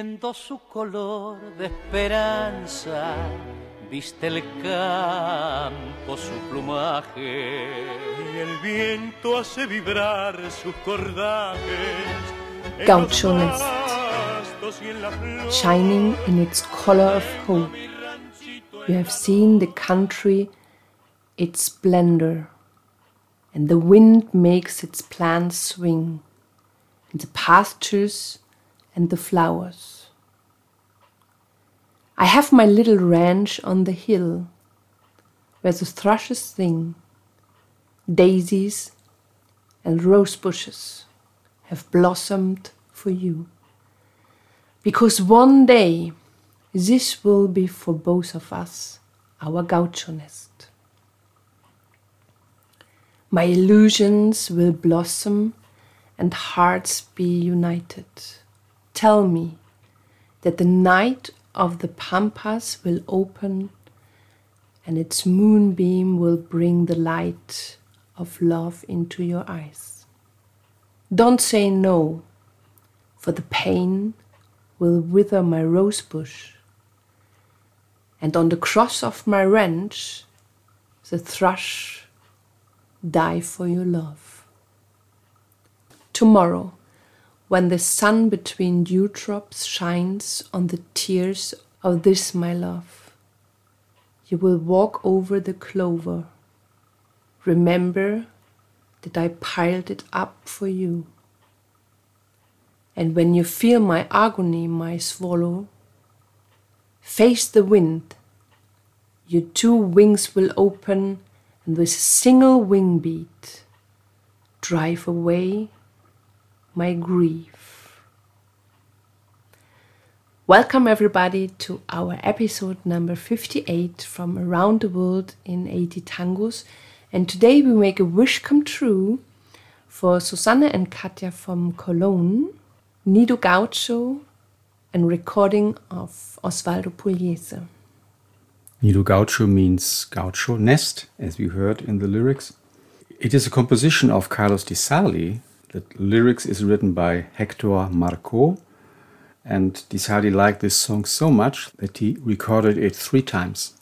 Luciendo su color de esperanza, viste el campo su plumaje. Y el viento hace vibrar sus cordajes. Gaucho Nest, shining in its color of hope. You have seen the country, its splendor, and the wind makes its plants swing, and the pastures and the flowers. I have my little ranch on the hill where the thrushes sing, daisies and rose bushes have blossomed for you. Because one day this will be for both of us our gaucho nest. My illusions will blossom and hearts be united. Tell me that the night of the pampas will open and its moonbeam will bring the light of love into your eyes. Don't say no, for the pain will wither my rosebush, and on the cross of my ranch the thrush die for your love. Tomorrow, when the sun between dewdrops shines on the tears of this my love, you will walk over the clover. Remember that I piled it up for you. And when you feel my agony, my swallow, face the wind. Your two wings will open, and with a single wing beat, drive away my grief. Welcome, everybody, to our episode number 58 from Around the World in 80 Tangos. And today we make a wish come true for Susanne and Katja from Cologne, Nido Gaucho, and recording of Osvaldo Pugliese. Nido Gaucho means gaucho nest, as we heard in the lyrics. It is a composition of Carlos Di Sarli. The lyrics is written by Hector Marco, and Di Sarli liked this song so much that he recorded it three times.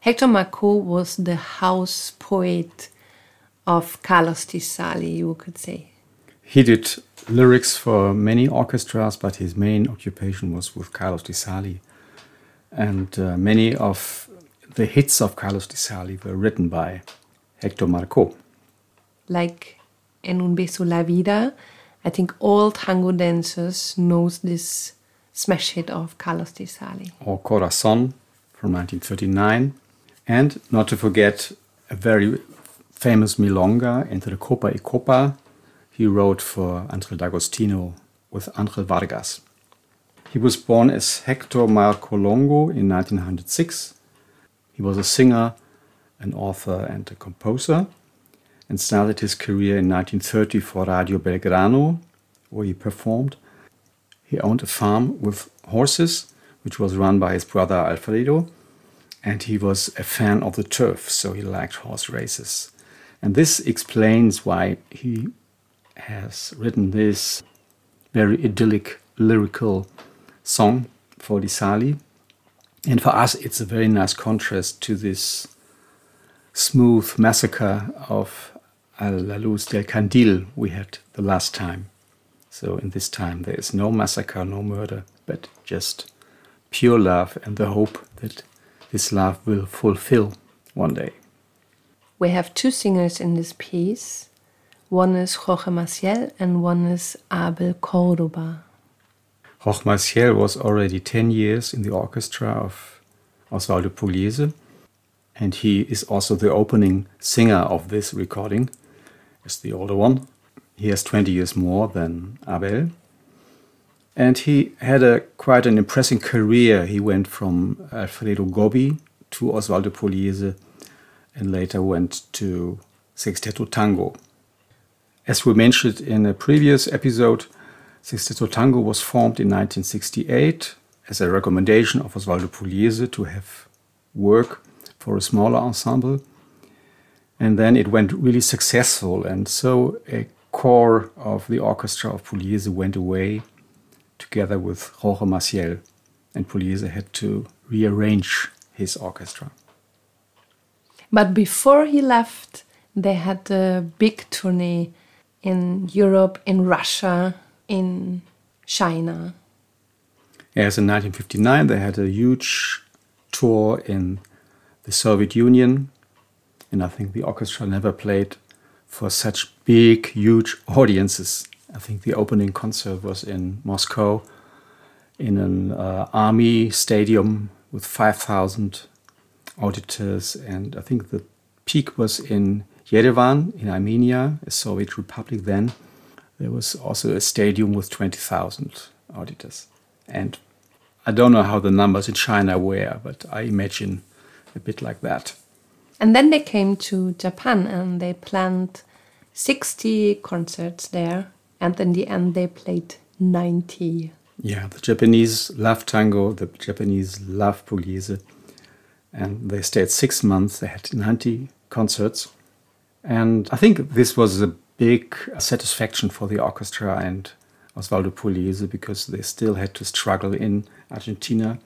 Hector Marco was the house poet of Carlos Di Sarli, you could say. He did lyrics for many orchestras, but his main occupation was with Carlos Di Sarli. And uh, many of the hits of Carlos Di Sarli were written by Hector Marco. Like En un beso la vida, I think all tango dancers knows this smash hit of Carlos Di Sarli. Or Corazon from 1939. And not to forget a very famous milonga, Entre Copa y Copa, he wrote for Angel D'Agostino with Angel Vargas. He was born as Hector Marco Longo in 1906. He was a singer, an author, and a composer, and started his career in 1930 for Radio Belgrano, where he performed. He owned a farm with horses, which was run by his brother Alfredo, and he was a fan of the turf, so he liked horse races. And this explains why he has written this very idyllic lyrical song for Di Sarli. And for us, it's a very nice contrast to this smooth massacre of a la luz del candil we had the last time. So in this time, there is no massacre, no murder, but just pure love and the hope that this love will fulfill one day. We have two singers in this piece. One is Jorge Maciel and one is Abel Cordoba. Jorge Maciel was already 10 years in the orchestra of Osvaldo Pugliese, and he is also the opening singer of this recording, as the older one. He has 20 years more than Abel. And he had a quite an impressive career. He went from Alfredo Gobbi to Osvaldo Pugliese and later went to Sexteto Tango. As we mentioned in a previous episode, Sexteto Tango was formed in 1968 as a recommendation of Osvaldo Pugliese to have work for a smaller ensemble. And then it went really successful, and so a core of the orchestra of Pugliese went away together with Jorge Maciel. And Pugliese had to rearrange his orchestra. But before he left, they had a big tourney in Europe, in Russia, in China. Yes, in 1959 they had a huge tour in the Soviet Union, and I think the orchestra never played for such big, huge audiences. I think the opening concert was in Moscow in an uh, army stadium with 5,000 auditors, and I think the peak was in Yerevan in Armenia, a Soviet republic then. There was also a stadium with 20,000 auditors. And I don't know how the numbers in China were, but I imagine a bit like that. And then they came to Japan and they planned 60 concerts there. And in the end, they played 90. Yeah, the Japanese love tango, the Japanese love Pugliese. And they stayed six months, they had 90 concerts. And I think this was a big satisfaction for the orchestra and Osvaldo Pugliese because they still had to struggle in Argentina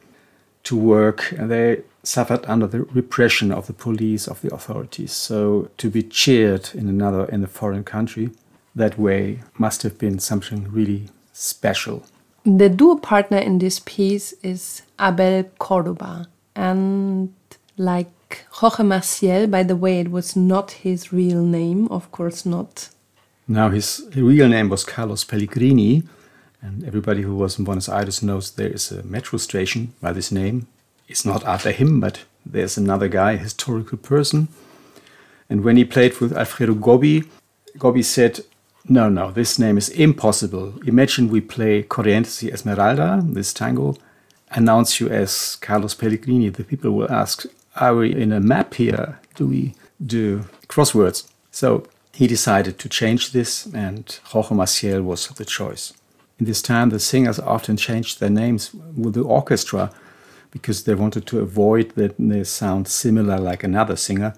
to work and they suffered under the repression of the police of the authorities. So to be cheered in another in a foreign country that way must have been something really special. The duo partner in this piece is abel cordoba and like jorge maciel by the way it was not his real name of course not. Now his real name was carlos pellegrini and everybody who was in Buenos Aires knows there is a metro station by this name. It's not after him, but there's another guy, a historical person. And when he played with Alfredo Gobbi, Gobbi said, No, no, this name is impossible. Imagine we play Corrientes Esmeralda, this tango, announce you as Carlos Pellegrini. The people will ask, Are we in a map here? Do we do crosswords? So he decided to change this, and Jorge Maciel was the choice. In this time, the singers often changed their names with the orchestra because they wanted to avoid that they sound similar like another singer.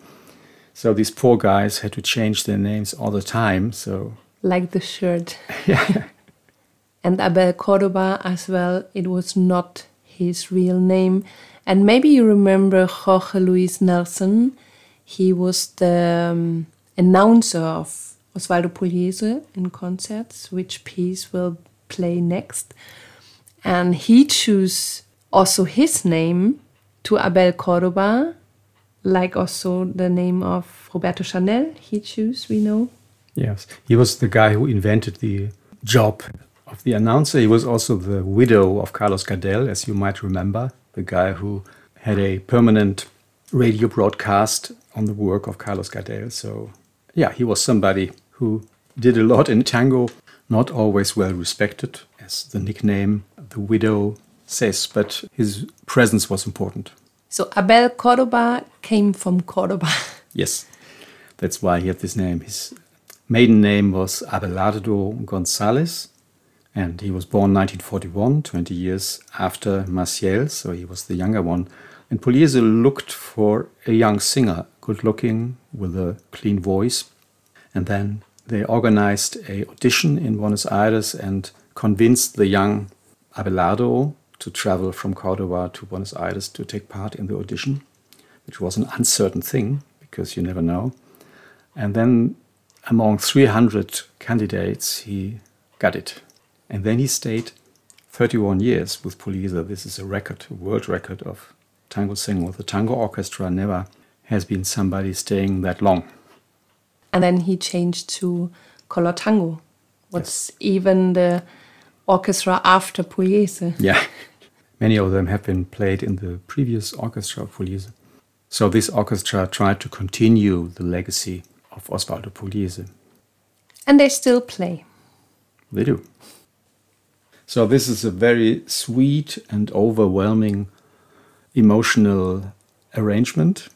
So these poor guys had to change their names all the time. So like the shirt. yeah. and Abel Cordoba as well. It was not his real name. And maybe you remember Jorge Luis Nelson. He was the um, announcer of Osvaldo Pugliese in concerts, which piece will play next. And he chose also his name to Abel Cordoba, like also the name of Roberto Chanel, he chose, we know. Yes, he was the guy who invented the job of the announcer. He was also the widow of Carlos Gardel, as you might remember, the guy who had a permanent radio broadcast on the work of Carlos Gardel. So, yeah, he was somebody who did a lot in tango not always well respected, as the nickname the widow says, but his presence was important. So Abel Cordoba came from Cordoba. yes, that's why he had this name. His maiden name was Abelardo Gonzalez, and he was born 1941, 20 years after Maciel, so he was the younger one. And Pugliese looked for a young singer, good looking, with a clean voice. And then they organized a audition in Buenos Aires and convinced the young Abelardo to travel from Cordoba to Buenos Aires to take part in the audition, which was an uncertain thing because you never know. And then among 300 candidates, he got it. And then he stayed 31 years with Pugliese. This is a record, a world record of tango singing with the tango orchestra. Never has been somebody staying that long and then he changed to Color Tango. What's yes. even the orchestra after Pugliese? Yeah, many of them have been played in the previous orchestra of Pugliese. So this orchestra tried to continue the legacy of Osvaldo Pugliese. And they still play. They do. So this is a very sweet and overwhelming emotional arrangement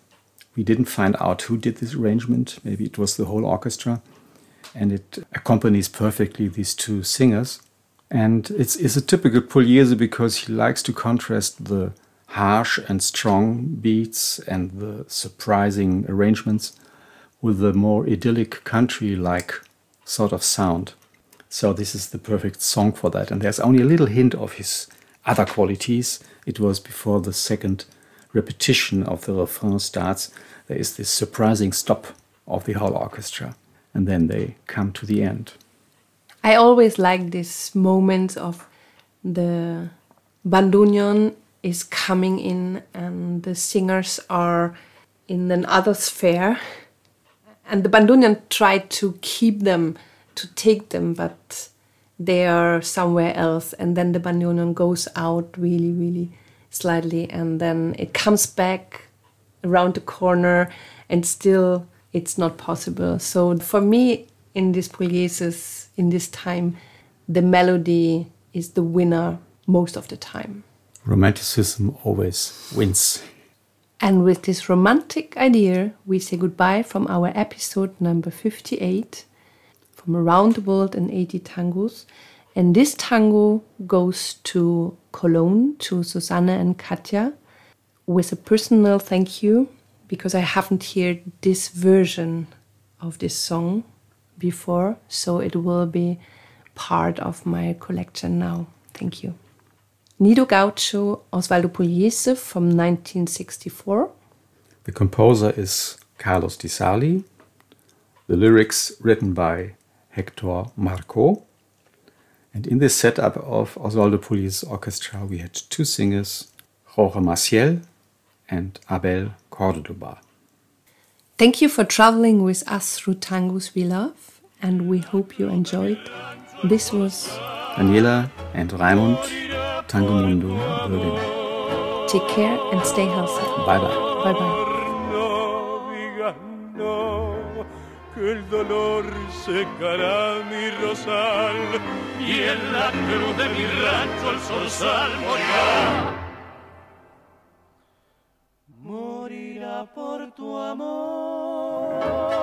we didn't find out who did this arrangement. Maybe it was the whole orchestra. And it accompanies perfectly these two singers. And it's, it's a typical Pugliese because he likes to contrast the harsh and strong beats and the surprising arrangements with the more idyllic country like sort of sound. So this is the perfect song for that. And there's only a little hint of his other qualities. It was before the second repetition of the refrain starts. There is this surprising stop of the whole orchestra, and then they come to the end. I always like this moment of the bandoneon is coming in and the singers are in another sphere and the bandoneon tried to keep them to take them but they are somewhere else and then the bandoneon goes out really really slightly and then it comes back around the corner and still it's not possible so for me in this Puglieses in this time the melody is the winner most of the time romanticism always wins. And with this romantic idea, we say goodbye from our episode number 58 from Around the World in 80 Tangos. And this tango goes to Cologne, to Susanne and Katja, with a personal thank you because I haven't heard this version of this song before, so it will be part of my collection now. Thank you. Nido Gaucho, Osvaldo Pugliese from 1964. The composer is Carlos Di Sarli. The lyrics written by Hector Marco. And in this setup of Osvaldo Pugliese's orchestra, we had two singers, Jorge Maciel and Abel Cordoba. Thank you for traveling with us through tangos we love, and we hope you enjoyed. This was Daniela and Raimund Tango Mundo Berlin. Take care and stay healthy. Bye bye. Bye bye. El dolor secará mi rosal y en la cruz de mi rancho el sol morirá. Morirá por tu amor.